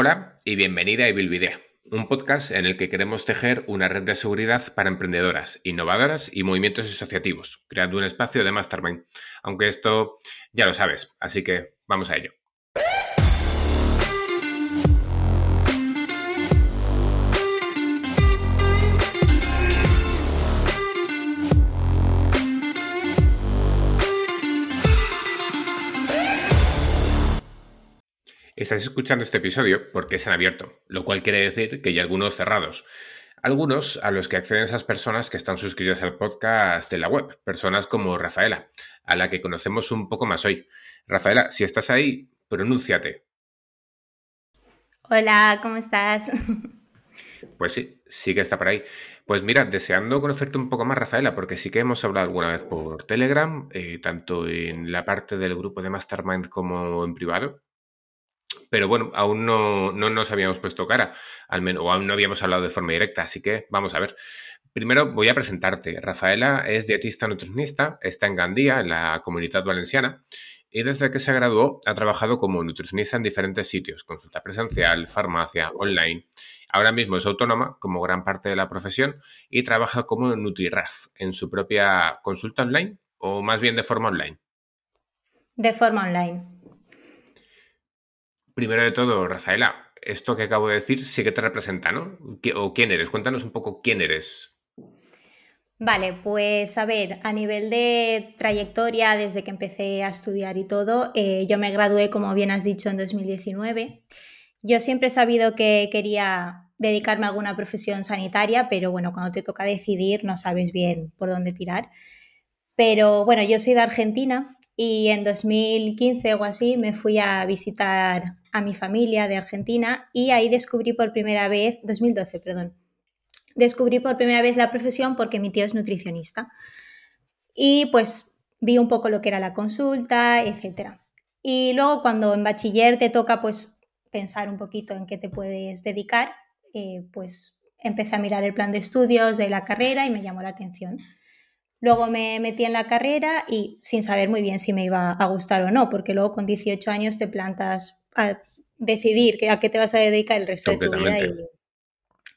Hola y bienvenida a Bilvidea, un podcast en el que queremos tejer una red de seguridad para emprendedoras, innovadoras y movimientos asociativos, creando un espacio de mastermind. Aunque esto ya lo sabes, así que vamos a ello. Estáis escuchando este episodio porque es en abierto, lo cual quiere decir que hay algunos cerrados. Algunos a los que acceden esas personas que están suscritas al podcast de la web, personas como Rafaela, a la que conocemos un poco más hoy. Rafaela, si estás ahí, pronúnciate. Hola, ¿cómo estás? Pues sí, sí que está por ahí. Pues mira, deseando conocerte un poco más, Rafaela, porque sí que hemos hablado alguna vez por Telegram, eh, tanto en la parte del grupo de Mastermind como en privado pero bueno, aún no, nos habíamos puesto cara, al menos, o aún no habíamos hablado de forma directa, así que vamos a ver. Primero voy a presentarte. Rafaela es dietista nutricionista, está en Gandía, en la comunidad valenciana, y desde que se graduó ha trabajado como nutricionista en diferentes sitios, consulta presencial, farmacia, online. Ahora mismo es autónoma, como gran parte de la profesión, y trabaja como NutriRaf en su propia consulta online, o más bien de forma online. De forma online. Primero de todo, Rafaela, esto que acabo de decir sí que te representa, ¿no? ¿O quién eres? Cuéntanos un poco quién eres. Vale, pues a ver, a nivel de trayectoria, desde que empecé a estudiar y todo, eh, yo me gradué, como bien has dicho, en 2019. Yo siempre he sabido que quería dedicarme a alguna profesión sanitaria, pero bueno, cuando te toca decidir no sabes bien por dónde tirar. Pero bueno, yo soy de Argentina y en 2015 o así me fui a visitar a mi familia de Argentina y ahí descubrí por primera vez, 2012, perdón, descubrí por primera vez la profesión porque mi tío es nutricionista. Y pues vi un poco lo que era la consulta, etc. Y luego cuando en bachiller te toca pues pensar un poquito en qué te puedes dedicar, eh, pues empecé a mirar el plan de estudios de la carrera y me llamó la atención. Luego me metí en la carrera y sin saber muy bien si me iba a gustar o no, porque luego con 18 años te plantas a decidir a qué te vas a dedicar el resto de tu vida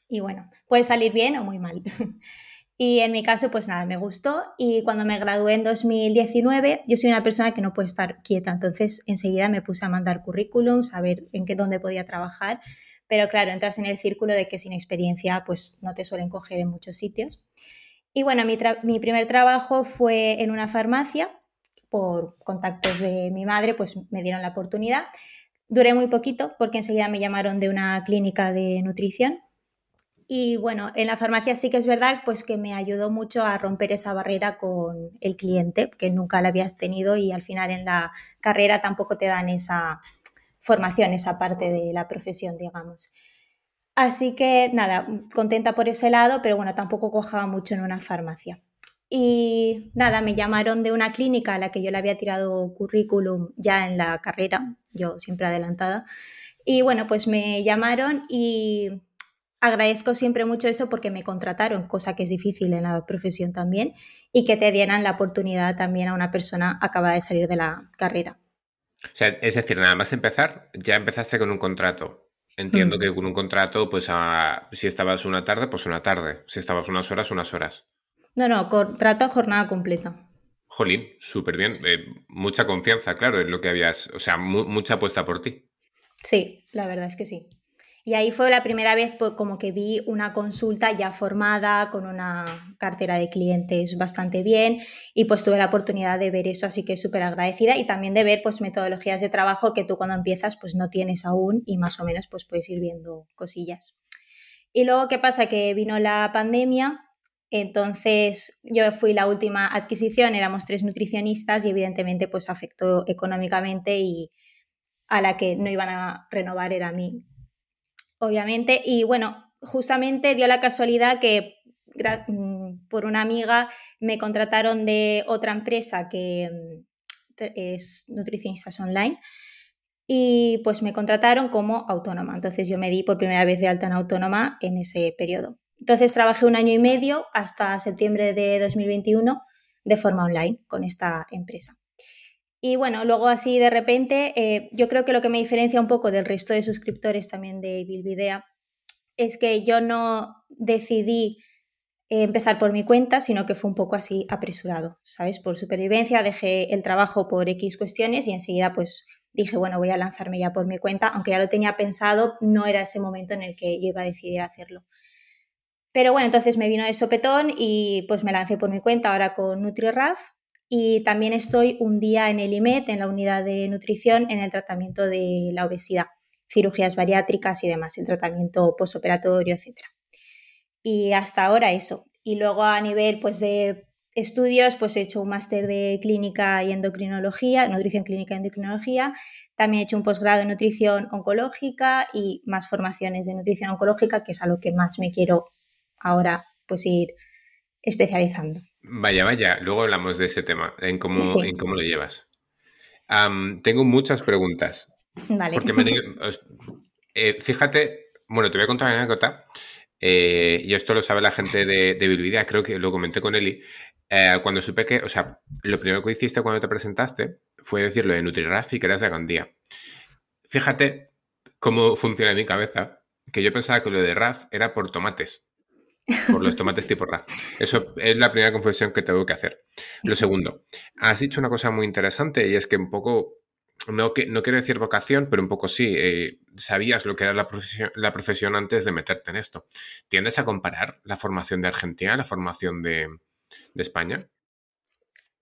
y, bueno, puede salir bien o muy mal. Y en mi caso, pues nada, me gustó y cuando me gradué en 2019, yo soy una persona que no puede estar quieta, entonces enseguida me puse a mandar currículums, a ver en qué dónde podía trabajar, pero claro, entras en el círculo de que sin experiencia pues no te suelen coger en muchos sitios. Y bueno, mi, primer trabajo fue en una farmacia, por contactos de mi madre, pues me dieron la oportunidad. Duré muy poquito porque enseguida me llamaron de una clínica de nutrición. Y bueno, en la farmacia sí que es verdad pues que me ayudó mucho a romper esa barrera con el cliente, que nunca la habías tenido y al final en la carrera tampoco te dan esa formación, esa parte de la profesión, digamos. Así que nada, contenta por ese lado, pero bueno, tampoco cojaba mucho en una farmacia. Y nada, me llamaron de una clínica a la que yo le había tirado currículum ya en la carrera, yo siempre adelantada. Y bueno, pues me llamaron y agradezco siempre mucho eso porque me contrataron, cosa que es difícil en la profesión también, y que te dieran la oportunidad también a una persona acabada de salir de la carrera. O sea, es decir, nada más empezar, ya empezaste con un contrato. Entiendo mm. que con un contrato, pues si estabas una tarde, pues una tarde. Si estabas unas horas, unas horas. No, no, contrato a jornada completa. Jolín, súper bien. Eh, mucha confianza, claro, en lo que habías. O sea, mucha apuesta por ti. Sí, la verdad es que sí. Y ahí fue la primera vez pues, como que vi una consulta ya formada, con una cartera de clientes bastante bien y pues tuve la oportunidad de ver eso, así que súper agradecida y también de ver pues metodologías de trabajo que tú cuando empiezas pues no tienes aún y más o menos pues puedes ir viendo cosillas. Y luego, ¿qué pasa? Que vino la pandemia, entonces yo fui la última adquisición, éramos tres nutricionistas y evidentemente pues afectó económicamente y a la que no iban a renovar era a mí obviamente. Y bueno, justamente dio la casualidad que mm, por una amiga me contrataron de otra empresa que mm, es nutricionistas online y pues me contrataron como autónoma. Entonces yo me di por primera vez de alta en autónoma en ese periodo. Entonces trabajé un año y medio hasta septiembre de 2021 de forma online con esta empresa. Y bueno, luego así de repente, eh, yo creo que lo que me diferencia un poco del resto de suscriptores también de Bilbidea es que yo no decidí empezar por mi cuenta, sino que fue un poco así apresurado, ¿sabes? Por supervivencia dejé el trabajo por X cuestiones y enseguida pues dije, bueno, voy a lanzarme ya por mi cuenta, aunque ya lo tenía pensado, no era ese momento en el que yo iba a decidir hacerlo. Pero bueno, entonces me vino de sopetón y pues me lancé por mi cuenta ahora con NutriRAF y también estoy un día en el IMED, en la unidad de nutrición, en el tratamiento de la obesidad, cirugías bariátricas y demás, el tratamiento posoperatorio, etc. Y hasta ahora eso. Y luego a nivel pues de estudios, pues he hecho un máster de clínica y endocrinología, nutrición clínica y endocrinología. También he hecho un posgrado en nutrición oncológica y más formaciones de nutrición oncológica, que es a lo que más me quiero ahora pues ir especializando. Vaya, vaya, luego hablamos de ese tema, en cómo, en cómo lo llevas. tengo muchas preguntas. Vale. Porque eh, fíjate, bueno, te voy a contar una anécdota. Eh, y esto lo sabe la gente de, de creo que lo comenté con Eli. Eh, cuando supe que, o sea, lo primero que hiciste cuando te presentaste fue decirlo de NutriRAF y que eras de Gandía. Fíjate cómo funciona en mi cabeza, que yo pensaba que lo de RAF era por tomates, por los tomates tipo RAF. Eso es la primera confesión que tengo que hacer. Lo segundo, has dicho una cosa muy interesante y es que un poco no, no quiero decir vocación, pero un poco sí, eh, sabías lo que era la profesión, la profesión antes de meterte en esto. ¿Tiendes a comparar la formación de Argentina, la formación de, España?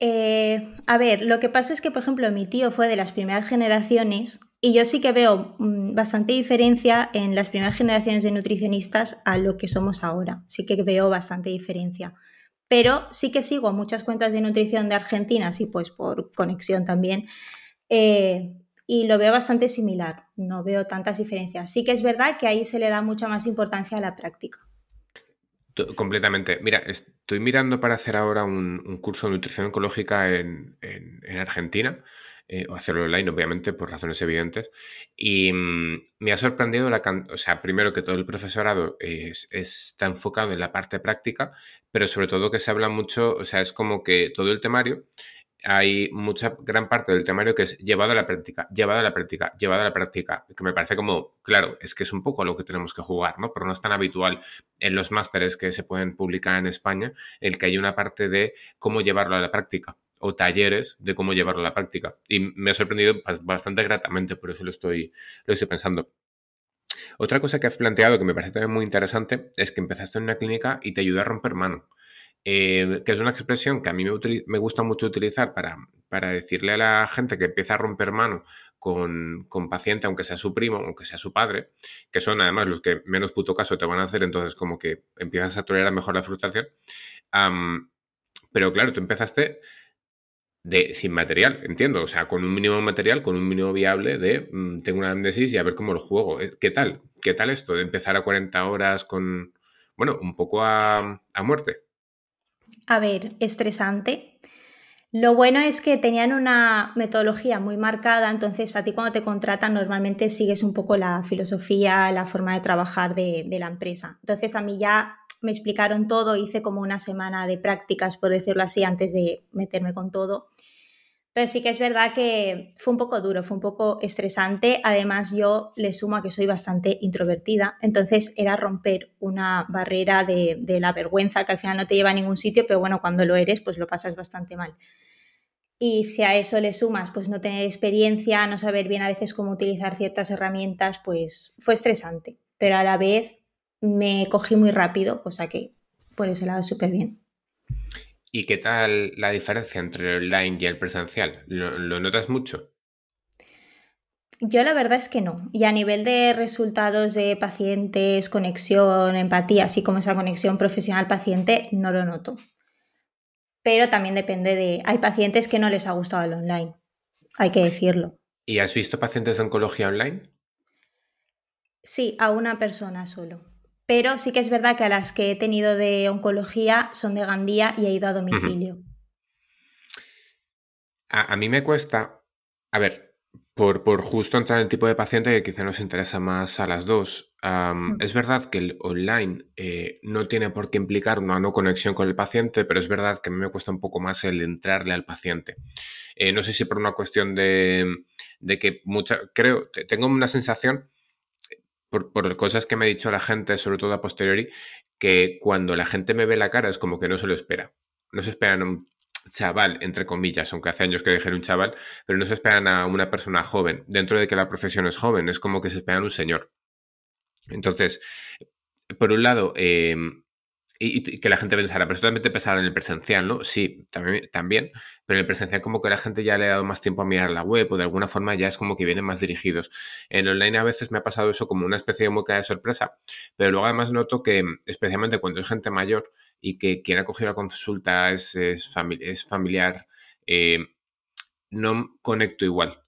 Eh, a ver, lo que pasa es que, por ejemplo, mi tío fue de las primeras generaciones y yo sí que veo mm, bastante diferencia en las primeras generaciones de nutricionistas a lo que somos ahora. Sí que veo bastante diferencia. Pero sí que sigo muchas cuentas de nutrición de Argentina, sí, pues por conexión también, eh, y lo veo bastante similar, no veo tantas diferencias. Sí que es verdad que ahí se le da mucha más importancia a la práctica. Completamente. Mira, estoy mirando para hacer ahora un, curso de nutrición ecológica en, Argentina, eh, o hacerlo online, obviamente, por razones evidentes. Y mm, me ha sorprendido la o sea, primero que todo el profesorado está enfocado en la parte práctica, pero sobre todo que se habla mucho, o sea, es como que todo el temario hay mucha gran parte del temario que es llevado a la práctica, llevado a la práctica, llevado a la práctica, que me parece como, claro, es que es un poco lo que tenemos que jugar, ¿no? Pero no es tan habitual en los másteres que se pueden publicar en España, el que hay una parte de cómo llevarlo a la práctica o talleres de cómo llevarlo a la práctica. Y me ha sorprendido bastante gratamente, por eso lo estoy, lo estoy pensando. Otra cosa que has planteado que me parece también muy interesante es que empezaste en una clínica y te ayudó a romper mano. Eh, que es una expresión que a mí me, gusta mucho utilizar para, para, decirle a la gente que empieza a romper mano con, con, paciente, aunque sea su primo, aunque sea su padre, que son además los que menos puto caso te van a hacer, entonces como que empiezas a tolerar mejor la frustración. pero claro, tú empezaste de, sin material, entiendo, o sea, con un mínimo material, con un mínimo viable de mm, tengo una amnesis y a ver cómo lo juego. Eh, ¿Qué tal? ¿Qué tal esto de empezar a 40 horas con, bueno, un poco a, a muerte? A ver, estresante. Lo bueno es que tenían una metodología muy marcada, entonces a ti cuando te contratan normalmente sigues un poco la filosofía, la forma de trabajar de, la empresa. Entonces a mí ya me explicaron todo, hice como una semana de prácticas, por decirlo así, antes de meterme con todo. Pero sí que es verdad que fue un poco duro, fue un poco estresante. Además, yo le sumo a que soy bastante introvertida, entonces era romper una barrera de, la vergüenza que al final no te lleva a ningún sitio, pero bueno, cuando lo eres, pues lo pasas bastante mal. Y si a eso le sumas, pues no tener experiencia, no saber bien a veces cómo utilizar ciertas herramientas, pues fue estresante. Pero a la vez me cogí muy rápido, cosa que por ese lado súper bien. ¿Y qué tal la diferencia entre el online y el presencial? ¿Lo, notas mucho? Yo la verdad es que no. Y a nivel de resultados de pacientes, conexión, empatía, así como esa conexión profesional-paciente, no lo noto. Pero también depende de... Hay pacientes que no les ha gustado el online, hay que decirlo. ¿Y has visto pacientes de oncología online? Sí, a una persona solo pero sí que es verdad que a las que he tenido de oncología son de Gandía y he ido a domicilio. a, mí me cuesta, a ver, por, por, justo entrar en el tipo de paciente que quizá nos interesa más a las dos. Es verdad que el online eh, no tiene por qué implicar una no conexión con el paciente, pero es verdad que a mí me cuesta un poco más el entrarle al paciente. Eh, no sé si por una cuestión de, de que mucha, creo, tengo una sensación, por, cosas que me ha dicho la gente, sobre todo a posteriori, que cuando la gente me ve la cara es como que no se lo espera. No se esperan un chaval, entre comillas, aunque hace años que dejé un chaval, pero no se esperan a una persona joven. Dentro de que la profesión es joven, es como que se esperan un señor. Entonces, por un lado, eh, y, que la gente pensara, pero solamente pensar en el presencial, ¿no? Sí, también, también, pero en el presencial como que la gente ya le ha dado más tiempo a mirar la web o de alguna forma ya es como que vienen más dirigidos. En online a veces me ha pasado eso como una especie de mueca de sorpresa, pero luego además noto que, especialmente cuando es gente mayor y que quien ha cogido la consulta es, es, familiar, eh, no conecto igual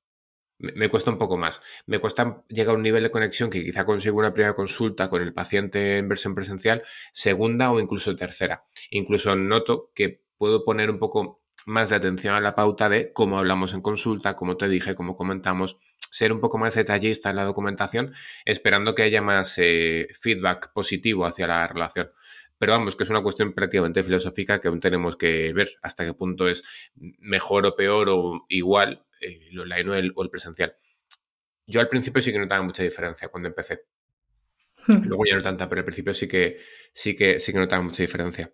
me cuesta un poco más. Me cuesta llegar a un nivel de conexión que quizá consigo una primera consulta con el paciente en versión presencial, segunda o incluso tercera. Incluso noto que puedo poner un poco más de atención a la pauta de cómo hablamos en consulta, como te dije, cómo comentamos, ser un poco más detallista en la documentación, esperando que haya más eh, feedback positivo hacia la relación. Pero vamos, que es una cuestión prácticamente filosófica que aún tenemos que ver hasta qué punto es mejor o peor o igual el online o el, presencial. Yo al principio sí que notaba mucha diferencia cuando empecé. Luego ya no tanta, pero al principio sí que, sí que, sí que notaba mucha diferencia.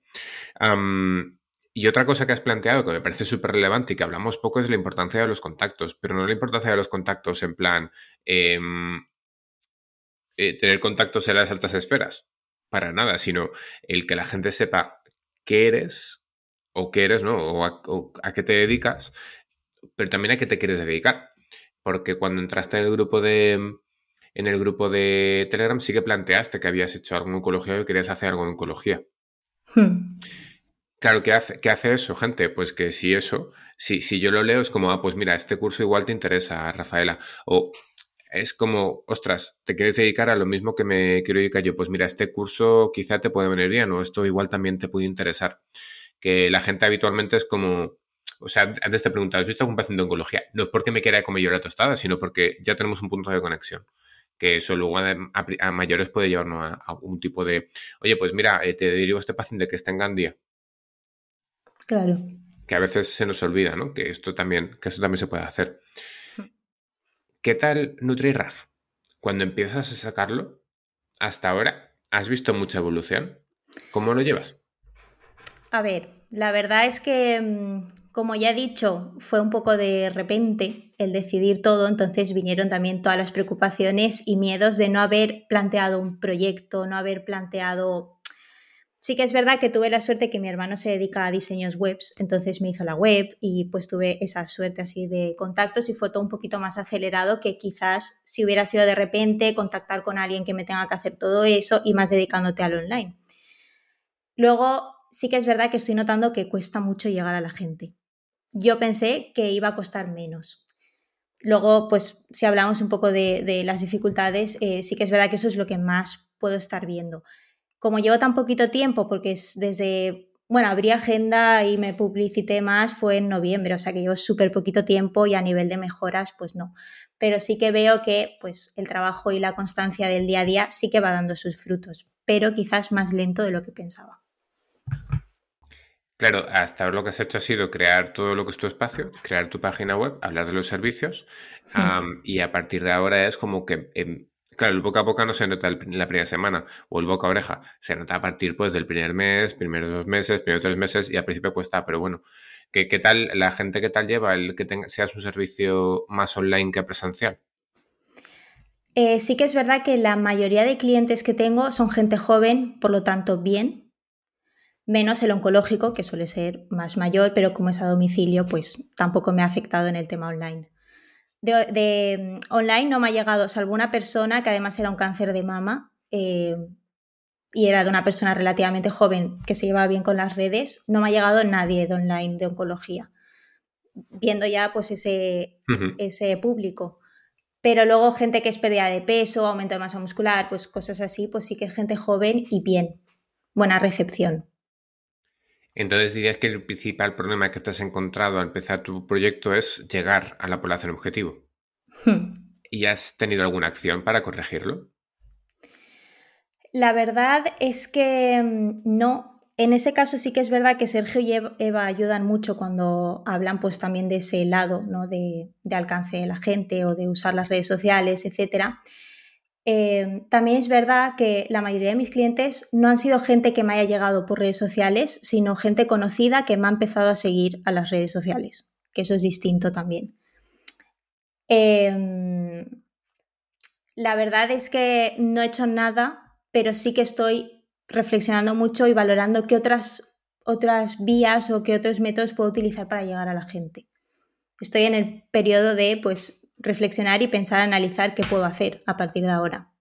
y otra cosa que has planteado que me parece súper relevante y que hablamos poco es la importancia de los contactos, pero no la importancia de los contactos en plan em, eh, tener contactos en las altas esferas, para nada, sino el que la gente sepa qué eres o qué eres, ¿no? o a qué te dedicas pero también a qué te quieres dedicar. Porque cuando entraste en el grupo de en el grupo de Telegram sí que planteaste que habías hecho algo en oncología y querías hacer algo en oncología. Hmm. Claro, ¿qué hace, ¿qué hace eso, gente? Pues que si eso, si, si yo lo leo es como, ah, pues mira, este curso igual te interesa, Rafaela. O es como, ostras, te quieres dedicar a lo mismo que me quiero dedicar yo. Pues mira, este curso quizá te puede venir bien o esto igual también te puede interesar. Que la gente habitualmente es como, o sea, antes te preguntaba, ¿has visto algún paciente de oncología? No es porque me quiera comer yo la tostada, sino porque ya tenemos un punto de conexión. Que eso luego a, mayores puede llevarnos a, un tipo de, oye, pues mira, eh, te dirigo a este paciente que está en Gandía. Claro. Que a veces se nos olvida, ¿no? Que esto también, que esto también se puede hacer. ¿Qué tal NutriRAF? Cuando empiezas a sacarlo, hasta ahora, ¿has visto mucha evolución? ¿Cómo lo llevas? A ver, la verdad es que, mm, como ya he dicho, fue un poco de repente el decidir todo, entonces vinieron también todas las preocupaciones y miedos de no haber planteado un proyecto, no haber planteado... Sí que es verdad que tuve la suerte que mi hermano se dedica a diseños webs, entonces me hizo la web y pues tuve esa suerte así de contactos y fue todo un poquito más acelerado que quizás si hubiera sido de repente contactar con alguien que me tenga que hacer todo eso y más dedicándote al online. Luego sí que es verdad que estoy notando que cuesta mucho llegar a la gente. Yo pensé que iba a costar menos. Luego, pues si hablamos un poco de, las dificultades, eh, sí que es verdad que eso es lo que más puedo estar viendo. Como llevo tan poquito tiempo, porque es desde, bueno, abrí agenda y me publicité más, fue en noviembre, o sea que llevo súper poquito tiempo y a nivel de mejoras, pues no. Pero sí que veo que pues, el trabajo y la constancia del día a día sí que va dando sus frutos, pero quizás más lento de lo que pensaba. Claro, hasta ahora lo que has hecho ha sido crear todo lo que es tu espacio, crear tu página web, hablar de los servicios y a partir de ahora es como que, em, claro, el boca a boca no se nota en la primera semana o el boca a oreja, se nota a partir pues del primer mes, primeros dos meses, primeros tres meses y al principio cuesta, pero bueno, ¿qué, tal la gente que tal lleva el que tenga, seas un servicio más online que presencial? Eh, sí que es verdad que la mayoría de clientes que tengo son gente joven, por lo tanto bien, menos el oncológico, que suele ser más mayor, pero como es a domicilio, pues tampoco me ha afectado en el tema online. De, mm, online no me ha llegado, salvo una persona que además era un cáncer de mama eh, y era de una persona relativamente joven que se llevaba bien con las redes, no me ha llegado nadie de online de oncología, viendo ya pues ese, ese público. Pero luego gente que es pérdida de peso, aumento de masa muscular, pues cosas así, pues sí que es gente joven y bien, buena recepción. Entonces dirías que el principal problema que te has encontrado al empezar tu proyecto es llegar a la población objetivo. Hmm. ¿Y has tenido alguna acción para corregirlo? La verdad es que mm, no. En ese caso sí que es verdad que Sergio y Eva ayudan mucho cuando hablan pues también de ese lado, ¿no? De, alcance de la gente o de usar las redes sociales, etc. Eh, también es verdad que la mayoría de mis clientes no han sido gente que me haya llegado por redes sociales, sino gente conocida que me ha empezado a seguir a las redes sociales, que eso es distinto también. Em, la verdad es que no he hecho nada pero sí que estoy reflexionando mucho y valorando qué otras, otras vías o qué otros métodos puedo utilizar para llegar a la gente. Estoy en el periodo de pues, reflexionar y pensar, analizar qué puedo hacer a partir de ahora.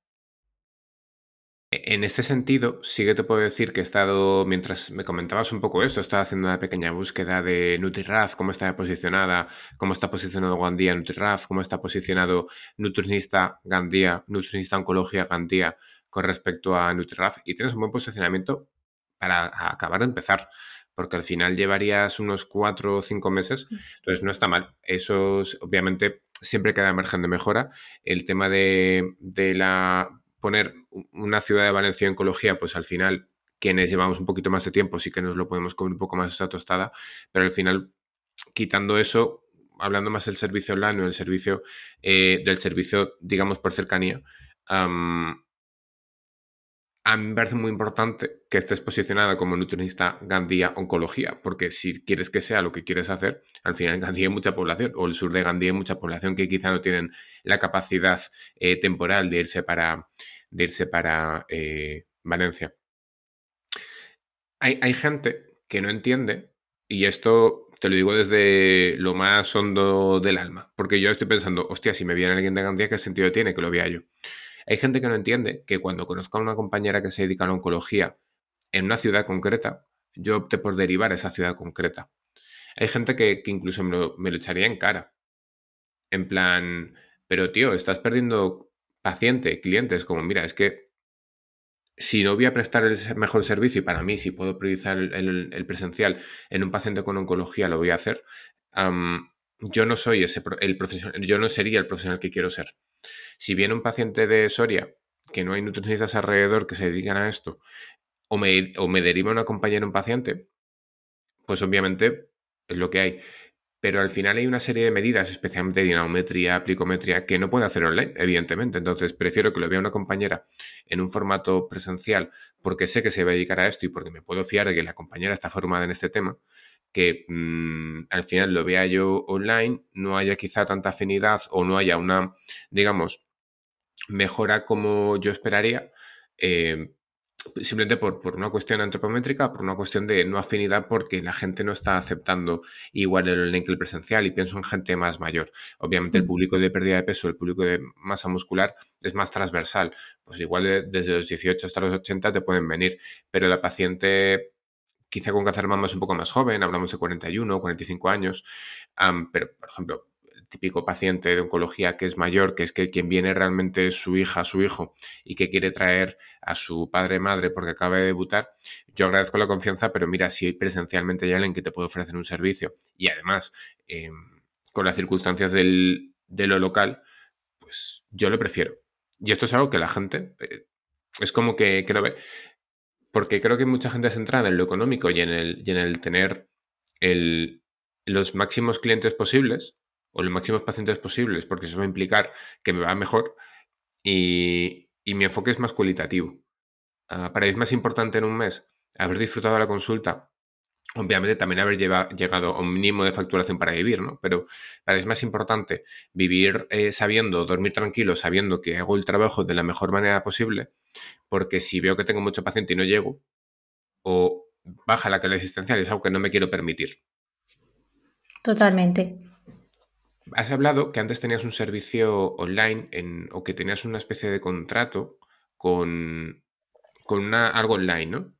En este sentido, sí que te puedo decir que he estado, mientras me comentabas un poco esto, estaba haciendo una pequeña búsqueda de NutriRAF, cómo está posicionada, cómo está posicionado Gandía NutriRAF, cómo está posicionado Nutricionista Gandía, Nutricionista Oncología Gandía con respecto a NutriRAF y tienes un buen posicionamiento para acabar de empezar, porque al final llevarías unos cuatro o cinco meses, mm. entonces no está mal. Eso obviamente siempre queda margen de mejora. El tema de, de la poner una ciudad de Valencia en oncología, pues al final quienes llevamos un poquito más de tiempo sí que nos lo podemos comer un poco más esa tostada, pero al final quitando eso, hablando más del servicio online o el servicio eh, del servicio, digamos, por cercanía, a mí me parece muy importante que estés posicionada como nutricionista Gandía Oncología, porque si quieres que sea lo que quieres hacer, al final Gandía hay mucha población, o el sur de Gandía hay mucha población que quizá no tienen la capacidad eh, temporal de irse para, irse para eh, Valencia. Hay, hay gente que no entiende, y esto te lo digo desde lo más hondo del alma, porque yo estoy pensando, hostia, si me viene alguien de Gandía, ¿qué sentido tiene que lo vea yo? Hay gente que no entiende que cuando conozca a una compañera que se dedica a la oncología en una ciudad concreta, yo opte por derivar a esa ciudad concreta. Hay gente que, incluso me lo, echaría en cara. En plan, pero tío, estás perdiendo paciente, clientes, como mira, es que si no voy a prestar el mejor servicio y para mí si puedo priorizar el, presencial en un paciente con oncología lo voy a hacer, yo no soy ese el profesional, yo no sería el profesional que quiero ser. Si viene un paciente de Soria, que no hay nutricionistas alrededor que se dedican a esto, o me, o me deriva una compañera un paciente, pues obviamente es lo que hay. Pero al final hay una serie de medidas, especialmente dinamometría, plicometría, que no puede hacer online, evidentemente. Entonces, prefiero que lo vea una compañera en un formato presencial porque sé que se va a dedicar a esto y porque me puedo fiar de que la compañera está formada en este tema, que mm, al final lo vea yo online, no haya quizá tanta afinidad o no haya una, digamos, mejora como yo esperaría, eh, simplemente por, por, una cuestión antropométrica, por una cuestión de no afinidad, porque la gente no está aceptando igual el online que el presencial y pienso en gente más mayor. Obviamente el mm. público de pérdida de peso, el público de masa muscular es más transversal, pues igual desde los 18 hasta los 80 te pueden venir, pero la paciente quizá con cáncer de mama es un poco más joven, hablamos de 41, 45 años, pero por ejemplo, típico paciente de oncología que es mayor, que es que quien viene realmente es su hija, su hijo, y que quiere traer a su padre madre porque acaba de debutar, yo agradezco la confianza, pero mira, si presencialmente hay alguien que te puede ofrecer un servicio y además em, con las circunstancias del, de lo local, pues yo lo prefiero. Y esto es algo que la gente eh, es como que, no ve porque creo que mucha gente centrada en lo económico y en el, en el tener los máximos clientes posibles o los máximos pacientes posibles, porque eso va a implicar que me va mejor y, mi enfoque es más cualitativo. Ah, para mí es más importante en un mes haber disfrutado la consulta, obviamente también haber llegado a un mínimo de facturación para vivir, ¿no? Pero para mí es más importante vivir eh, sabiendo, dormir tranquilo, sabiendo que hago el trabajo de la mejor manera posible porque si veo que tengo mucho paciente y no llego, o baja la calidad asistencial, es algo que no me quiero permitir. Totalmente. Has hablado que antes tenías un servicio online o que tenías una especie de contrato con, con algo online, ¿no?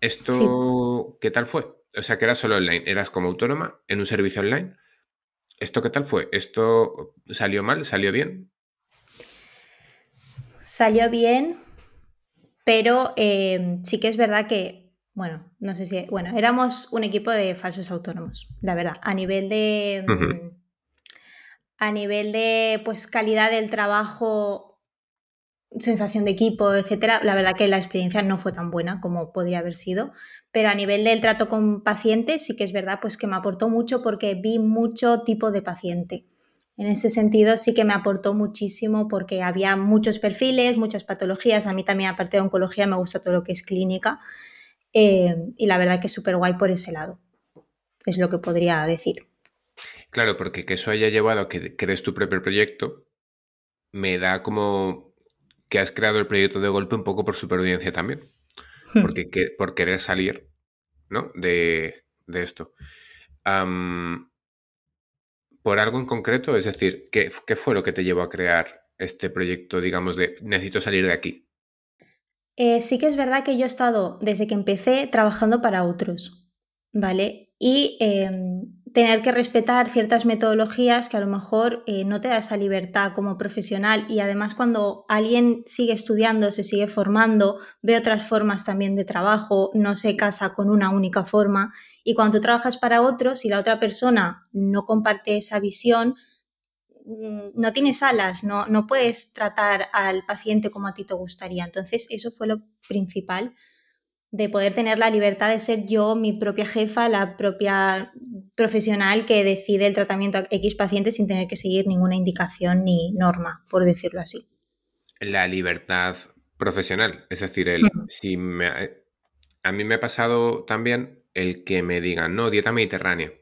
¿Esto qué tal fue? O sea, que era solo online, eras como autónoma en un servicio online. ¿Esto qué tal fue? ¿Esto salió mal? ¿Salió bien? Salió bien, pero eh, sí que es verdad que, bueno, no sé si, bueno, éramos un equipo de falsos autónomos, la verdad, a nivel de... A nivel de pues, calidad del trabajo, sensación de equipo, etcétera, la verdad que la experiencia no fue tan buena como podría haber sido. Pero a nivel del trato con pacientes, sí que es verdad pues, que me aportó mucho porque vi mucho tipo de paciente. En ese sentido sí que me aportó muchísimo porque había muchos perfiles, muchas patologías. A mí también, aparte de oncología, me gusta todo lo que es clínica. Eh, y la verdad que es súper guay por ese lado. Es lo que podría decir. Claro, porque que eso haya llevado a que crees tu propio proyecto, me da como que has creado el proyecto de golpe un poco por supervivencia también. Hmm. Porque por querer salir, ¿no? De, esto por algo en concreto? Es decir, ¿qué, fue lo que te llevó a crear este proyecto, digamos, de necesito salir de aquí? Eh, sí que es verdad que yo he estado, desde que empecé, trabajando para otros, ¿vale? Y em, tener que respetar ciertas metodologías que a lo mejor eh, no te da esa libertad como profesional y además cuando alguien sigue estudiando, se sigue formando, ve otras formas también de trabajo, no se casa con una única forma y cuando tú trabajas para otros y la otra persona no comparte esa visión, mm, no tienes alas, no, no puedes tratar al paciente como a ti te gustaría. Entonces, eso fue lo principal de poder tener la libertad de ser yo mi propia jefa, la propia profesional que decide el tratamiento a X paciente sin tener que seguir ninguna indicación ni norma, por decirlo así. La libertad profesional, es decir, el, si a mí me ha pasado también el que me digan, no, dieta mediterránea.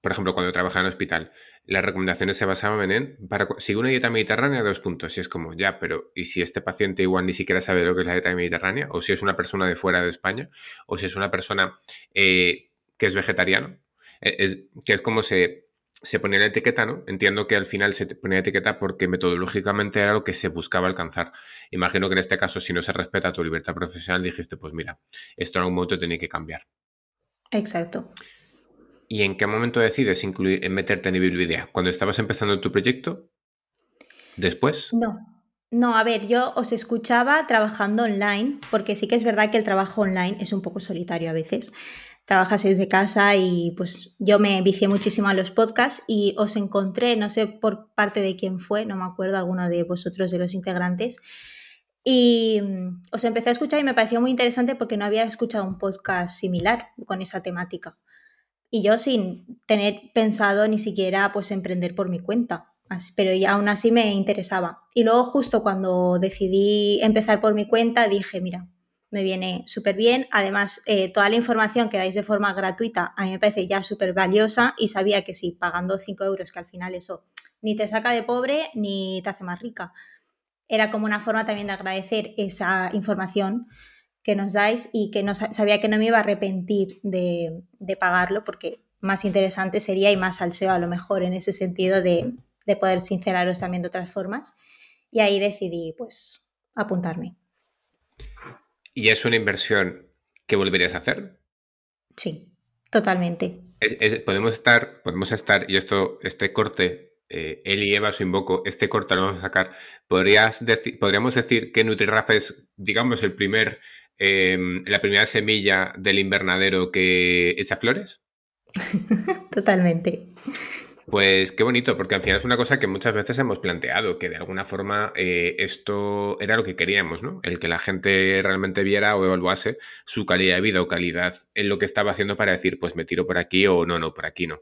Por ejemplo, cuando trabajaba en el hospital, las recomendaciones se basaban en, para, sigue una dieta mediterránea, dos puntos. Y es como, ya, pero ¿y si este paciente igual ni siquiera sabe lo que es la dieta mediterránea? ¿O si es una persona de fuera de España? ¿O si es una persona eh, que es vegetariano? Eh, es, que es como se, se ponía la etiqueta, ¿no? Entiendo que al final se ponía la etiqueta porque metodológicamente era lo que se buscaba alcanzar. Imagino que en este caso, si no se respeta tu libertad profesional, dijiste, pues mira, esto en algún momento tiene que cambiar. Exacto. ¿Y en qué momento decides incluir, en meterte en NVIDIA? ¿Cuando estabas empezando tu proyecto? ¿Después? No. No, a ver, yo os escuchaba trabajando online, porque sí que es verdad que el trabajo online es un poco solitario a veces. Trabajas desde casa y pues yo me vicié muchísimo a los podcasts y os encontré, no sé por parte de quién fue, no me acuerdo, alguno de vosotros de los integrantes, y mm, os empecé a escuchar y me pareció muy interesante porque no había escuchado un podcast similar con esa temática. Y yo sin tener pensado ni siquiera pues emprender por mi cuenta, pero ya aún así me interesaba. Y luego justo cuando decidí empezar por mi cuenta dije, mira, me viene súper bien. Además, eh, toda la información que dais de forma gratuita a mí me parece ya súper valiosa y sabía que si pagando 5 euros, que al final eso ni te saca de pobre ni te hace más rica, era como una forma también de agradecer esa información que nos dais y que no, sabía que no me iba a arrepentir de, pagarlo porque más interesante sería y más salseo a lo mejor en ese sentido de, de poder sinceraros también de otras formas. Y ahí decidí pues apuntarme. ¿Y es una inversión que volverías a hacer? Sí, totalmente. podemos estar, podemos estar, y esto, este corte eh, él y Eva, su invoco, este corte lo vamos a sacar. ¿Podrías ¿Podríamos decir que NutriRafa es, digamos, el primer, em, la primera semilla del invernadero que echa flores? Totalmente. Pues qué bonito, porque al final es una cosa que muchas veces hemos planteado, que de alguna forma eh, esto era lo que queríamos, ¿no? El que la gente realmente viera o evaluase su calidad de vida o calidad en lo que estaba haciendo para decir, pues me tiro por aquí o no, no, por aquí no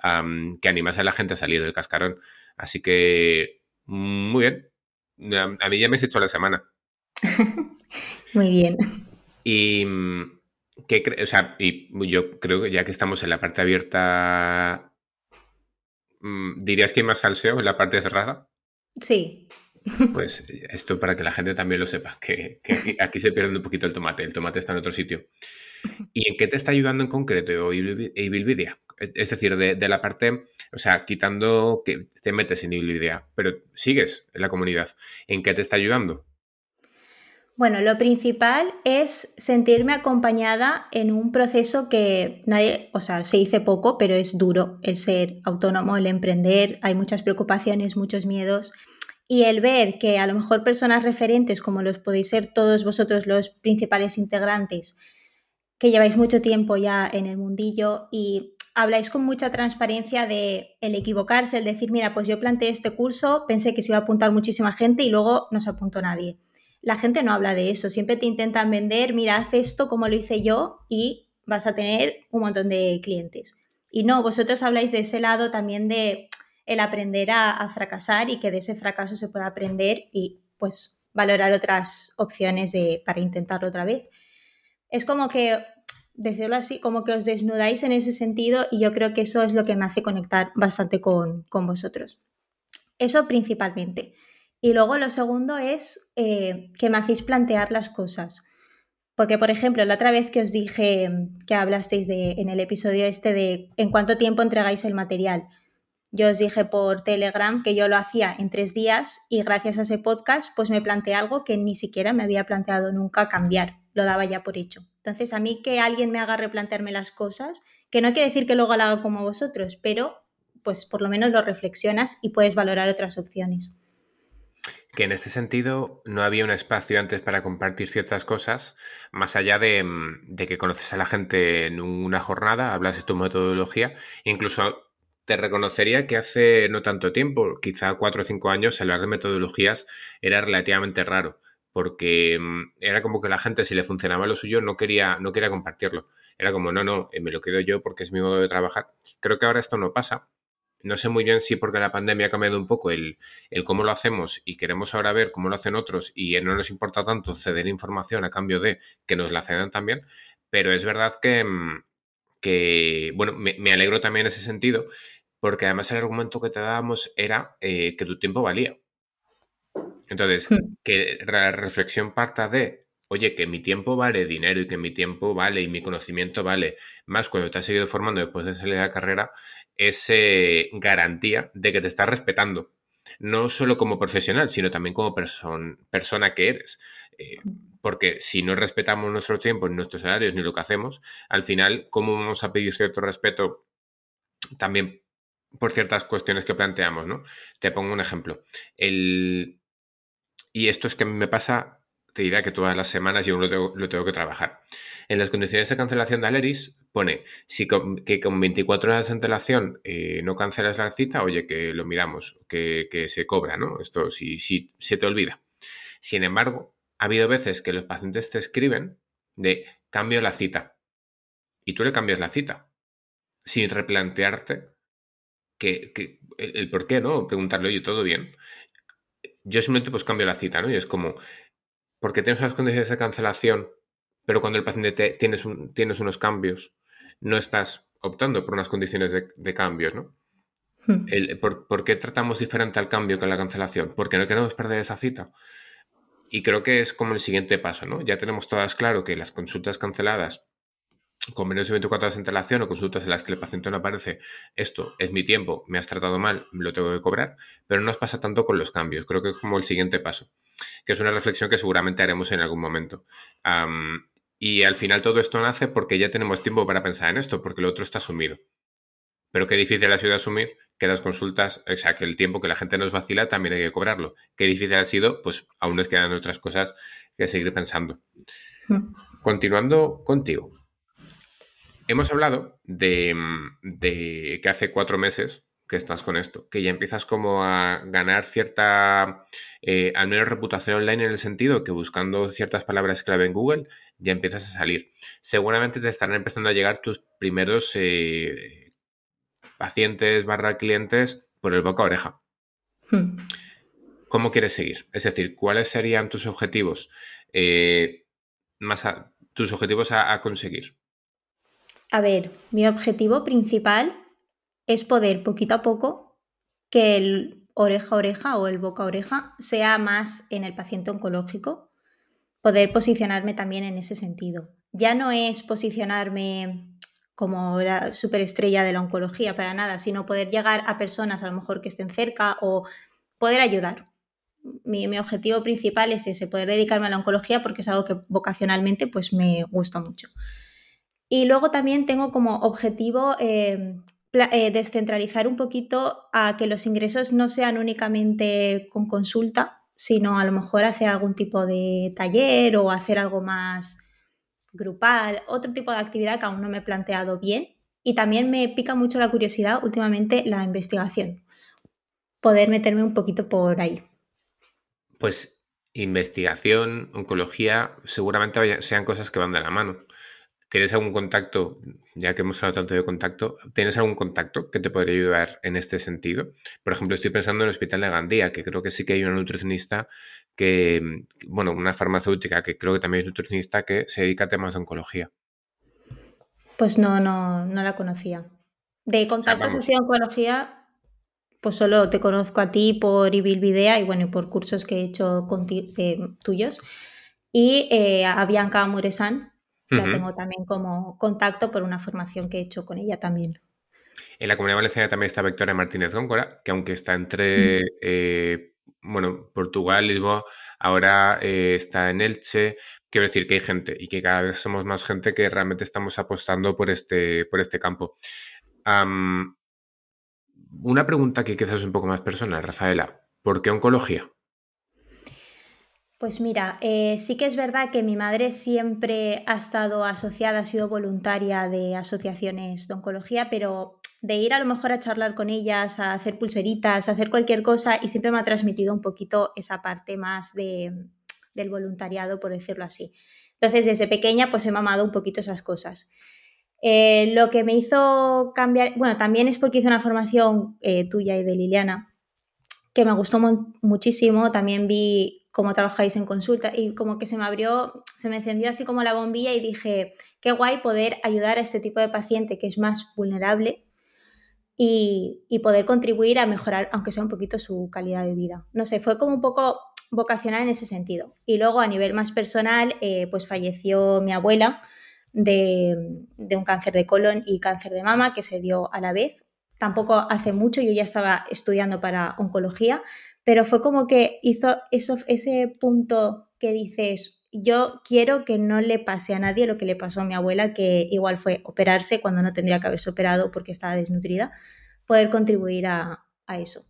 que animase a la gente a salir del cascarón. Así que, muy bien. A, mí ya me has hecho la semana. muy bien. Y, mm, ¿qué o sea, y yo creo que ya que estamos en la parte abierta, mm, ¿dirías que hay más salseo en la parte cerrada? Sí. Pues esto para que la gente también lo sepa, que, aquí, se pierde un poquito el tomate, el tomate está en otro sitio. ¿Y en qué te está ayudando en concreto Ibilvidia? Es decir, de, la parte, o sea, quitando que te metes en Ibilvidia, pero sigues en la comunidad, ¿en qué te está ayudando? Bueno, lo principal es sentirme acompañada en un proceso que nadie, o sea, se dice poco, pero es duro el ser autónomo, el emprender, hay muchas preocupaciones, muchos miedos. Y el ver que a lo mejor personas referentes, como los podéis ser todos vosotros los principales integrantes, que lleváis mucho tiempo ya en el mundillo y habláis con mucha transparencia de el equivocarse, el decir, mira, pues yo planteé este curso, pensé que se iba a apuntar muchísima gente y luego no se apuntó nadie. La gente no habla de eso, siempre te intentan vender, mira, haz esto como lo hice yo y vas a tener un montón de clientes. Y no, vosotros habláis de ese lado también de el aprender a, fracasar y que de ese fracaso se pueda aprender y pues valorar otras opciones de, para intentarlo otra vez. Es como que decirlo así, como que os desnudáis en ese sentido y yo creo que eso es lo que me hace conectar bastante con, vosotros. Eso principalmente. Y luego lo segundo es eh, que me hacéis plantear las cosas. Porque, por ejemplo, la otra vez que os dije que hablasteis de, en el episodio este de en cuánto tiempo entregáis el material, yo os dije por Telegram que yo lo hacía en tres días y gracias a ese podcast pues me planteé algo que ni siquiera me había planteado nunca cambiar, lo daba ya por hecho. Entonces a mí que alguien me haga replantearme las cosas, que no quiere decir que luego lo haga como vosotros, pero pues por lo menos lo reflexionas y puedes valorar otras opciones. Que en ese sentido no había un espacio antes para compartir ciertas cosas, más allá de, de que conoces a la gente en una jornada, hablas de tu metodología, incluso te reconocería que hace no tanto tiempo, quizá cuatro o cinco años, hablar de metodologías era relativamente raro, porque mm, era como que la gente, si le funcionaba lo suyo, no quería, no quería compartirlo. Era como, no, no, eh, me lo quedo yo porque es mi modo de trabajar. Creo que ahora esto no pasa. No sé muy bien si porque la pandemia ha cambiado un poco el, el cómo lo hacemos y queremos ahora ver cómo lo hacen otros y no nos importa tanto ceder información a cambio de que nos la cedan también, pero es verdad que, mm, que bueno, me, me alegro también en ese sentido porque además el argumento que te dábamos era eh, que tu tiempo valía. Entonces, hmm. que la reflexión parta de, oye, que mi tiempo vale dinero y que mi tiempo vale y mi conocimiento vale, más cuando te has seguido formando después de salir de la carrera, es eh, garantía de que te estás respetando. No solo como profesional, sino también como persona que eres. Eh, porque si no respetamos nuestro tiempo, ni nuestros salarios, ni lo que hacemos, al final, ¿cómo vamos a pedir cierto respeto también por ciertas cuestiones que planteamos, ¿no? Te pongo un ejemplo. El... Y esto es que a mí me pasa, te dirá que todas las semanas yo lo tengo, que trabajar. En las condiciones de cancelación de Aleris pone si que con 24 horas de antelación eh, no cancelas la cita, oye, que lo miramos, que, se cobra, ¿no? Esto si, si se te olvida. Sin embargo, ha habido veces que los pacientes te escriben de cambio la cita y tú le cambias la cita sin replantearte que, el, por qué, ¿no? Preguntarle, oye, ¿todo bien? Yo simplemente pues cambio la cita, ¿no? Y es como, porque tienes unas condiciones de cancelación, pero cuando el paciente te, tienes, un, tienes unos cambios, no estás optando por unas condiciones de, cambios, ¿no? Hmm. por, qué tratamos diferente al cambio que a la cancelación? Porque no queremos perder esa cita. Y creo que es como el siguiente paso, ¿no? Ya tenemos todas claro que las consultas canceladas con menos de 24 horas de antelación o consultas en las que el paciente no aparece, esto es mi tiempo, me has tratado mal, lo tengo que cobrar, pero no nos pasa tanto con los cambios. Creo que es como el siguiente paso, que es una reflexión que seguramente haremos en algún momento. y al final todo esto nace porque ya tenemos tiempo para pensar en esto, porque lo otro está asumido. Pero qué difícil ha sido asumir que las consultas, o sea, que el tiempo que la gente nos vacila también hay que cobrarlo. Qué difícil ha sido, pues aún nos quedan otras cosas que seguir pensando. Hmm. Continuando contigo. Hemos hablado mm, de, que hace cuatro meses que estás con esto, que ya empiezas como a ganar cierta, eh, al menos reputación online en el sentido que buscando ciertas palabras clave en Google ya empiezas a salir. Seguramente te estarán empezando a llegar tus primeros eh, pacientes barra clientes por el boca a oreja. Hmm. ¿Cómo quieres seguir? Es decir, ¿cuáles serían tus objetivos? Eh, más tus objetivos a conseguir. A ver, mi objetivo principal es poder poquito a poco que el oreja a oreja o el boca a oreja sea más en el paciente oncológico, poder posicionarme también en ese sentido. Ya no es posicionarme como la superestrella de la oncología para nada, sino poder llegar a personas a lo mejor que estén cerca o poder ayudar. Mi, mi, objetivo principal es ese, poder dedicarme a la oncología porque es algo que vocacionalmente pues me gusta mucho. Y luego también tengo como objetivo eh, eh, descentralizar un poquito a que los ingresos no sean únicamente con consulta, sino a lo mejor hacer algún tipo de taller o hacer algo más grupal, otro tipo de actividad que aún no me he planteado bien y también me pica mucho la curiosidad últimamente la investigación. Poder meterme un poquito por ahí. Pues investigación, oncología, seguramente sean cosas que van de la mano. ¿Tienes algún contacto, ya que hemos hablado tanto de contacto, ¿tienes algún contacto que te podría ayudar en este sentido? Por ejemplo, estoy pensando en el Hospital de Gandía, que creo que sí que hay una nutricionista que, bueno, una farmacéutica que creo que también es nutricionista que se dedica a temas de oncología. Pues no, no, no la conocía. De contactos así de oncología, pues solo te conozco a ti por Ibilvidea y bueno, por cursos que he hecho tuyos. Y eh, a Bianca Muresan, la tengo también como contacto por una formación que he hecho con ella también. En la Comunidad Valenciana también está Victoria Martínez Góngora, que aunque está entre eh, bueno, Portugal, Lisboa, ahora eh, está en Elche. Quiero decir que hay gente y que cada vez somos más gente que realmente estamos apostando por este, por este campo. una pregunta que quizás es un poco más personal, Rafaela. ¿Por qué oncología? Pues mira, eh, sí que es verdad que mi madre siempre ha estado asociada, ha sido voluntaria de asociaciones de oncología, pero de ir a lo mejor a charlar con ellas, a hacer pulseritas, a hacer cualquier cosa y siempre me ha transmitido un poquito esa parte más de, del voluntariado, por decirlo así. Entonces, desde pequeña, pues he mamado un poquito esas cosas. Eh, lo que me hizo cambiar, bueno, también es porque hice una formación eh, tuya y de Liliana, que me gustó muchísimo. También vi cómo trabajáis en consulta y como que se me abrió, se me encendió así como la bombilla y dije, qué guay poder ayudar a este tipo de paciente que es más vulnerable y, poder contribuir a mejorar, aunque sea un poquito, su calidad de vida. No sé, fue como un poco vocacional en ese sentido. Y luego a nivel más personal, eh, pues falleció mi abuela de, de un cáncer de colon y cáncer de mama que se dio a la vez. Tampoco hace mucho, yo ya estaba estudiando para oncología, pero fue como que hizo eso, ese punto que dices, yo quiero que no le pase a nadie lo que le pasó a mi abuela, que igual fue operarse cuando no tendría que haberse operado porque estaba desnutrida, poder contribuir a, eso.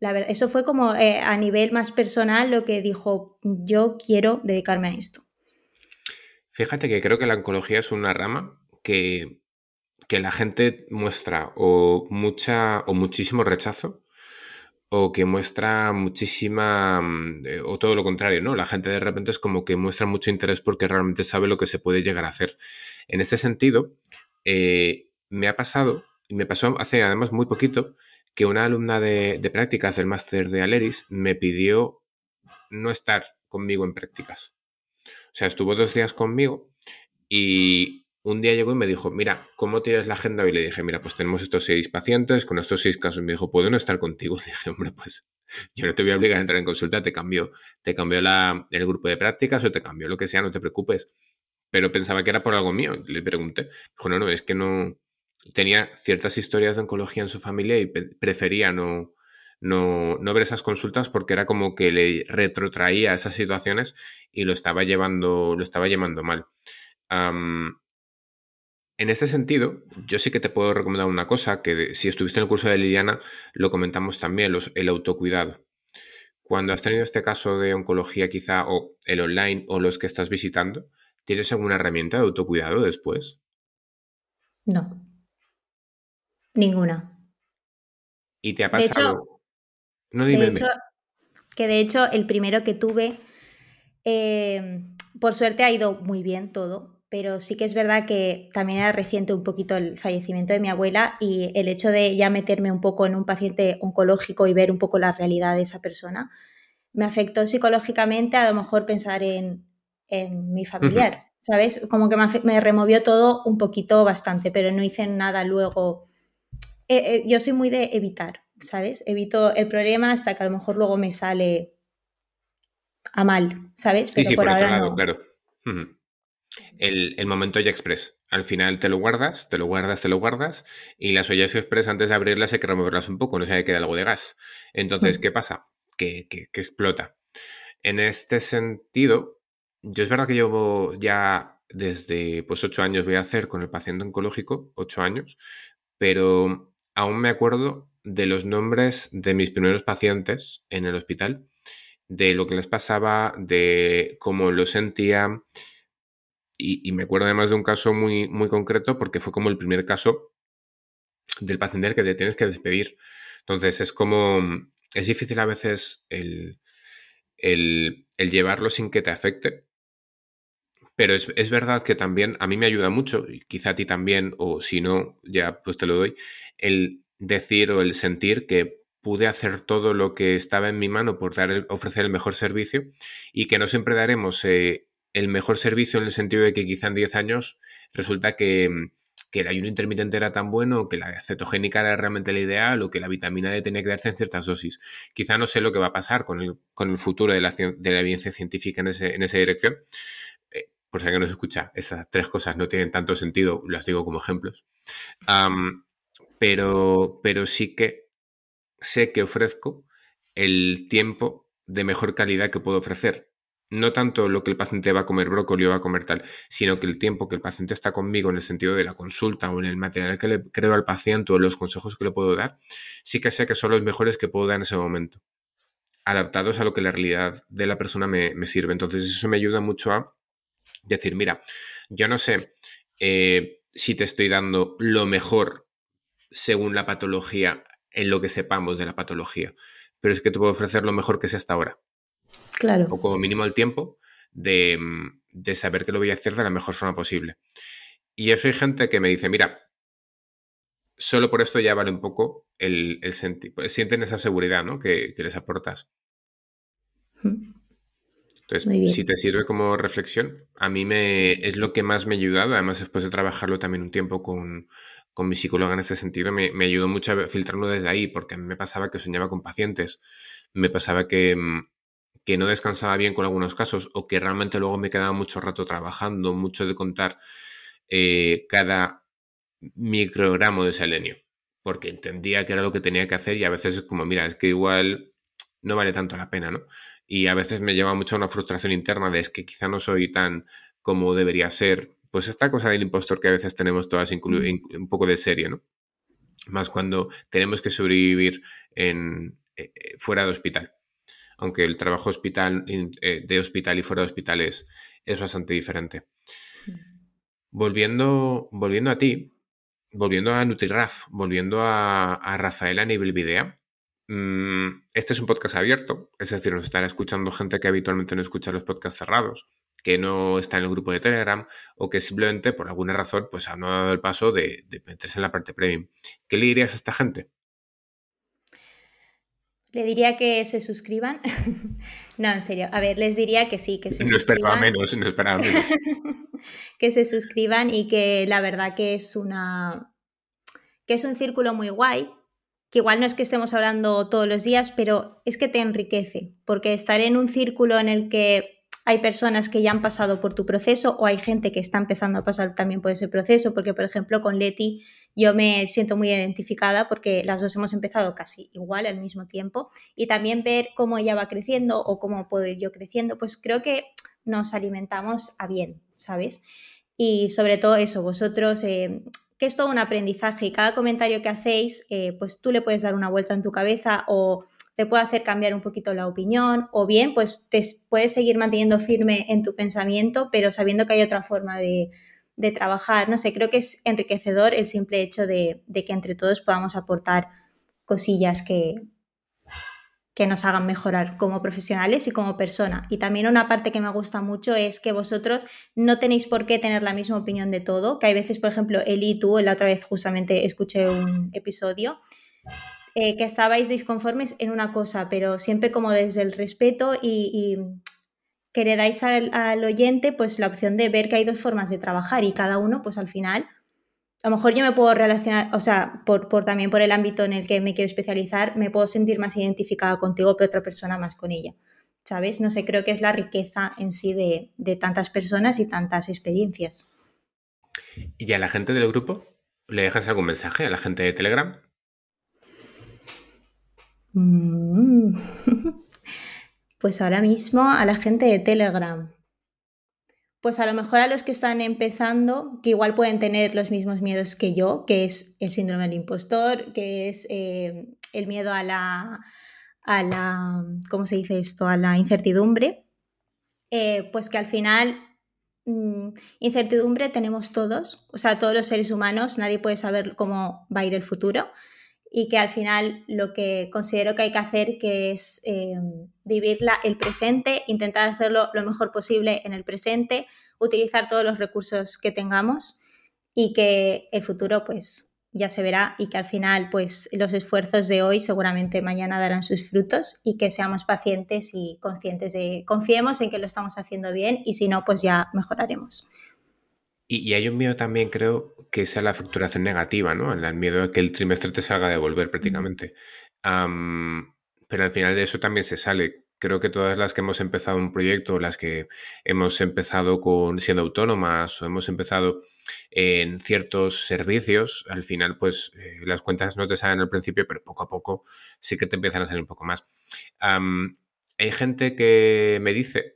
La verdad, eso fue como eh, a nivel más personal lo que dijo, yo quiero dedicarme a esto. Fíjate que creo que la oncología es una rama que, que la gente muestra o mucha o muchísimo rechazo o que muestra muchísima, mm, eh, o todo lo contrario, ¿no? La gente de repente es como que muestra mucho interés porque realmente sabe lo que se puede llegar a hacer. En ese sentido, eh, me ha pasado, y me pasó hace además muy poquito, que una alumna de, de prácticas del máster de Aleris me pidió no estar conmigo en prácticas. O sea, estuvo dos días conmigo y un día llegó y me dijo, mira, ¿cómo tienes la agenda? Y le dije, mira, pues tenemos estos seis pacientes, con estos seis casos. Me dijo, ¿puedo no estar contigo? Y dije, hombre, pues yo no te voy a obligar a entrar en consulta, te cambio, te cambio el grupo de prácticas o te cambio lo que sea, no te preocupes. Pero pensaba que era por algo mío. Le pregunté, dijo, no, no, es que no, tenía ciertas historias de oncología en su familia y prefería no, no, no, ver esas consultas porque era como que le retrotraía esas situaciones y lo estaba llevando, lo estaba llevando mal. En ese sentido, yo sí que te puedo recomendar una cosa, que si estuviste en el curso de Liliana, lo comentamos también, los, el autocuidado. Cuando has tenido este caso de oncología quizá, o el online, o los que estás visitando, ¿tienes alguna herramienta de autocuidado después? No. Ninguna. ¿Y te ha pasado? no dime. que de hecho, el primero que tuve, eh, por suerte ha ido muy bien todo pero sí que es verdad que también era reciente un poquito el fallecimiento de mi abuela y el hecho de ya meterme un poco en un paciente oncológico y ver un poco la realidad de esa persona, me afectó psicológicamente a lo mejor pensar en, mi familiar, ¿sabes? Como que me, removió todo un poquito bastante, pero no hice nada luego. Eh, eh, yo soy muy de evitar, ¿sabes? Evito el problema hasta que a lo mejor luego me sale a mal, ¿sabes? Pero por, ahora no. claro el, momento ya express. Al final te lo guardas, te lo guardas, te lo guardas, y las ollas express antes de abrirlas hay que removerlas un poco, no sé, queda algo de gas. Entonces. ¿qué pasa? Que, que, explota. En este sentido, yo es verdad que llevo ya desde pues ocho años voy a hacer con el paciente oncológico, ocho años, pero aún me acuerdo de los nombres de mis primeros pacientes en el hospital, de lo que les pasaba, de cómo lo sentía, y, me acuerdo además de un caso muy, muy concreto porque fue como el primer caso del paciente que te tienes que despedir. Entonces es como, es difícil a veces el, el, llevarlo sin que te afecte. Pero es, es, verdad que también a mí me ayuda mucho, y quizá a ti también, o si no, ya pues te lo doy, el decir o el sentir que pude hacer todo lo que estaba en mi mano por dar ofrecer el mejor servicio y que no siempre daremos eh, el mejor servicio en el sentido de que quizá en 10 años resulta que, que, el ayuno intermitente era tan bueno, que la cetogénica era realmente la ideal, o que la vitamina D tenía que darse en ciertas dosis. Quizá no sé lo que va a pasar con el, con el futuro de la, de la evidencia científica en, ese, en esa dirección. Eh, por si alguien nos escucha, esas tres cosas no tienen tanto sentido, las digo como ejemplos. pero, pero sí que sé que ofrezco el tiempo de mejor calidad que puedo ofrecer. No tanto lo que el paciente va a comer brócoli o va a comer tal, sino que el tiempo que el paciente está conmigo en el sentido de la consulta o en el material que le creo al paciente o los consejos que le puedo dar, sí que sé que son los mejores que puedo dar en ese momento, adaptados a lo que la realidad de la persona me, sirve. Entonces eso me ayuda mucho a decir, mira, yo no sé eh, si te estoy dando lo mejor según la patología en lo que sepamos de la patología. Pero es que te puedo ofrecer lo mejor que sea hasta ahora. Claro. O como mínimo el tiempo de, saber que lo voy a hacer de la mejor forma posible. Y eso hay gente que me dice, mira, solo por esto ya vale un poco el, sentir, pues sienten esa seguridad ¿no? que, les aportas. Entonces, si te sirve como reflexión, a mí me es lo que más me ha ayudado, además después de trabajarlo también un tiempo con, con mi psicóloga en ese sentido me, ayudó mucho a filtrarlo desde ahí, porque a mí me pasaba que soñaba con pacientes, me pasaba que, mm, que no descansaba bien con algunos casos o que realmente luego me quedaba mucho rato trabajando, mucho de contar eh, cada microgramo de selenio, porque entendía que era lo que tenía que hacer y a veces es como, mira, es que igual no vale tanto la pena, ¿no? Y a veces me lleva mucho a una frustración interna de es que quizá no soy tan como debería ser, pues esta cosa del impostor que a veces tenemos todas un poco de serie, ¿no? Más cuando tenemos que sobrevivir en, eh, eh, fuera de hospital. Aunque el trabajo hospital, eh, de hospital y fuera de hospital es, bastante diferente. Volviendo, volviendo a ti, volviendo a NutriRaf, volviendo a, a Rafael a nivel video, mm, este es un podcast abierto, es decir, nos estará escuchando gente que habitualmente no escucha los podcasts cerrados que no está en el grupo de Telegram o que simplemente por alguna razón pues no dado el paso de, meterse en la parte premium. ¿Qué le dirías a esta gente? Le diría que se suscriban. no, en serio. A ver, les diría que sí, que se no Esperaba menos, no esperaba menos. que se suscriban y que la verdad que es una. que es un círculo muy guay. Que igual no es que estemos hablando todos los días, pero es que te enriquece. Porque estar en un círculo en el que hay personas que ya han pasado por tu proceso o hay gente que está empezando a pasar también por ese proceso, porque por ejemplo con Leti yo me siento muy identificada porque las dos hemos empezado casi igual al mismo tiempo y también ver cómo ella va creciendo o cómo puedo ir yo creciendo, pues creo que nos alimentamos a bien, ¿sabes? Y sobre todo eso, vosotros, eh, que es todo un aprendizaje y cada comentario que hacéis, eh, pues tú le puedes dar una vuelta en tu cabeza o te puede hacer cambiar un poquito la opinión o bien pues te puedes seguir manteniendo firme en tu pensamiento, pero sabiendo que hay otra forma de, trabajar. No sé, creo que es enriquecedor el simple hecho de, que entre todos podamos aportar cosillas que, que nos hagan mejorar como profesionales y como persona. Y también una parte que me gusta mucho es que vosotros no tenéis por qué tener la misma opinión de todo, que hay veces, por ejemplo, Eli y tú, la otra vez justamente escuché un episodio eh, que estabais disconformes en una cosa, pero siempre como desde el respeto y, que le dais al, oyente pues la opción de ver que hay dos formas de trabajar y cada uno pues al final a lo mejor yo me puedo relacionar, o sea, por, también por el ámbito en el que me quiero especializar, me puedo sentir más identificada contigo que otra persona más con ella. ¿Sabes? No sé, creo que es la riqueza en sí de, de tantas personas y tantas experiencias. ¿Y a la gente del grupo? ¿Le dejas algún mensaje a la gente de Telegram? Mm. Pues ahora mismo a la gente de Telegram. Pues a lo mejor a los que están empezando, que igual pueden tener los mismos miedos que yo, que es el síndrome del impostor, que es eh, el miedo a la, a la, ¿cómo se dice esto? A la incertidumbre, eh, pues que al final mm, incertidumbre tenemos todos, o sea, todos los seres humanos, nadie puede saber cómo va a ir el futuro y que al final lo que considero que hay que hacer que es eh, vivir el presente, intentar hacerlo lo mejor posible en el presente, utilizar todos los recursos que tengamos y que el futuro pues ya se verá y que al final pues los esfuerzos de hoy seguramente mañana darán sus frutos y que seamos pacientes y conscientes de confiemos en que lo estamos haciendo bien y si no pues ya mejoraremos. Y, hay un miedo también, creo, que es la facturación negativa, ¿no? El miedo a que el trimestre te salga a devolver prácticamente. pero al final de eso también se sale. Creo que todas las que hemos empezado un proyecto, las que hemos empezado con siendo autónomas o hemos empezado en ciertos servicios, al final, pues eh, las cuentas no te salen al principio, pero poco a poco sí que te empiezan a salir un poco más. hay gente que me dice,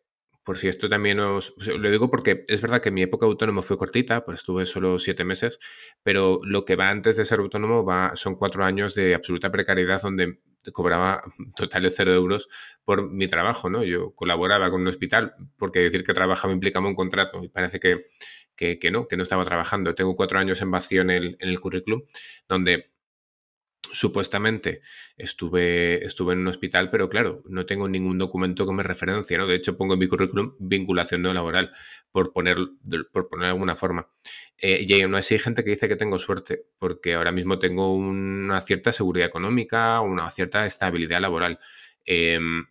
por si esto también os... Lo digo porque es verdad que mi época autónomo fue cortita, pues estuve solo siete meses, pero lo que va antes de ser autónomo va, son cuatro años de absoluta precariedad donde cobraba totales cero euros por mi trabajo, ¿no? Yo colaboraba con un hospital porque decir que trabajaba implicaba un contrato y parece que, que, no, que no estaba trabajando. Tengo cuatro años en vacío en el, en el currículum donde supuestamente estuve, estuve en un hospital, pero claro, no tengo ningún documento que me referencia, ¿no? De hecho, pongo en mi currículum vinculación no laboral, por poner, por poner de alguna forma. Eh, y aún así hay gente que dice que tengo suerte, porque ahora mismo tengo una cierta seguridad económica, una cierta estabilidad laboral. Em,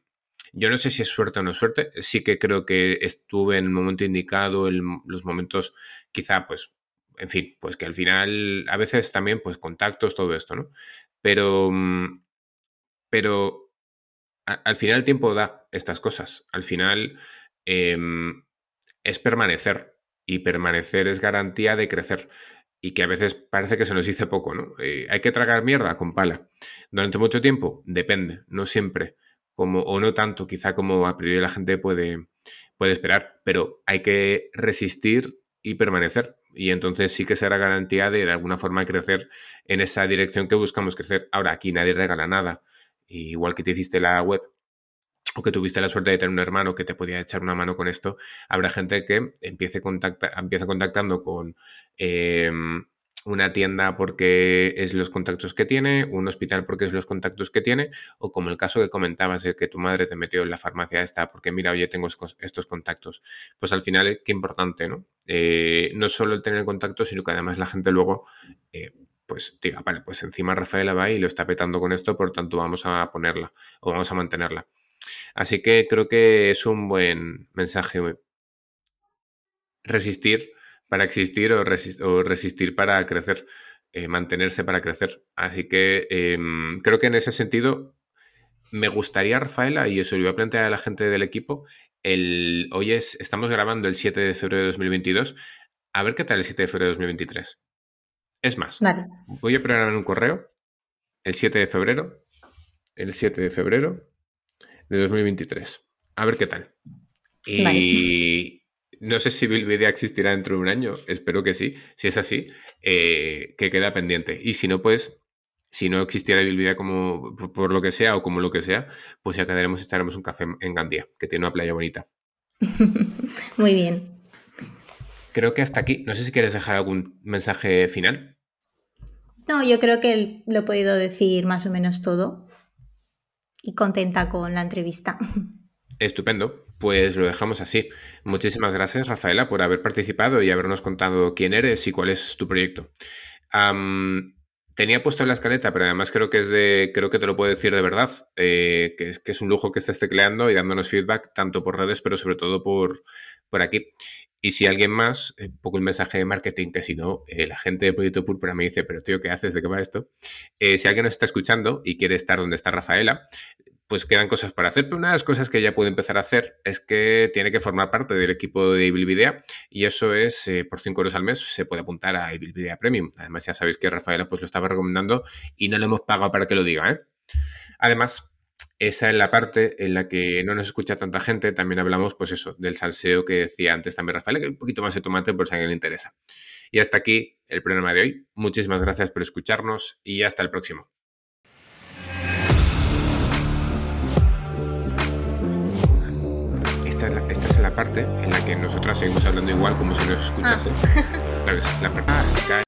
yo no sé si es suerte o no suerte, sí que creo que estuve en el momento indicado, en los momentos quizá pues en fin, pues que al final, a veces también, pues contactos, todo esto, ¿no? Pero, mm, pero al final el tiempo da estas cosas. Al final em, es permanecer y permanecer es garantía de crecer y que a veces parece que se nos dice poco, ¿no? Eh, hay que tragar mierda con pala. Durante mucho tiempo, depende, no siempre, como, o no tanto, quizá como a priori la gente puede, puede esperar, pero hay que resistir y permanecer. Y entonces sí que será garantía de alguna forma crecer en esa dirección que buscamos crecer. Ahora, aquí nadie regala nada. Igual que te hiciste la web o que tuviste la suerte de tener un hermano que te podía echar una mano con esto, habrá gente que empiece, contacta, empieza contactando con em, una tienda porque es los contactos que tiene, un hospital porque es los contactos que tiene, o como el caso que comentabas de que tu madre te metió en la farmacia esta porque mira, oye, tengo estos contactos. Pues al final, qué importante, ¿no? Eh, no solo el tener contactos, sino que además la gente luego, eh, pues diga, vale, pues encima Rafaela va y lo está petando con esto, por tanto vamos a ponerla o vamos a mantenerla. Así que creo que es un buen mensaje. Resistir para existir o, resistir para crecer, eh, mantenerse para crecer. Así que em, creo que en ese sentido me gustaría, Rafaela, y eso lo voy a plantear a la gente del equipo, el, hoy es, estamos grabando el 7 de febrero de 2022, a ver qué tal el 7 de febrero de 2023. Es más, voy a programar un correo el 7 de febrero, el 7 de febrero de 2023. A ver qué tal. Y, no sé si Bilvidea existirá dentro de un año, espero que sí. Si es así, eh, que queda pendiente. Y si no, pues, si no existiera Bilvidea como por, lo que sea o como lo que sea, pues ya quedaremos, echaremos un café en Gandía, que tiene una playa bonita. Muy bien. Creo que hasta aquí. No sé si quieres dejar algún mensaje final. No, yo creo que lo he podido decir más o menos todo. Y contenta con la entrevista. Estupendo. Pues lo dejamos así. Muchísimas gracias, Rafaela, por haber participado y habernos contado quién eres y cuál es tu proyecto. tenía puesto en la escaleta, pero además creo que es de, creo que te lo puedo decir de verdad, eh, que, es, que es un lujo que estés tecleando y dándonos feedback tanto por redes, pero sobre todo por, por aquí. Y si alguien más, un poco el mensaje de marketing, que si no, eh, la gente de Proyecto Púrpura me dice, pero tío, ¿qué haces? ¿De qué va esto? Eh, si alguien nos está escuchando y quiere estar donde está Rafaela, pues quedan cosas para hacer, pero una de las cosas que ya puede empezar a hacer es que tiene que formar parte del equipo de Video y eso es eh, por 5 euros al mes se puede apuntar a Video Premium. Además ya sabéis que Rafaela pues lo estaba recomendando y no le hemos pagado para que lo diga. ¿eh? Además, esa es la parte en la que no nos escucha tanta gente. También hablamos, pues eso, del salseo que decía antes también Rafael, que un poquito más de tomate por si a alguien le interesa. Y hasta aquí el programa de hoy. Muchísimas gracias por escucharnos y hasta el próximo. Parte en la que nosotras seguimos hablando igual como si nos escuchase. Ah. Claro, es la parte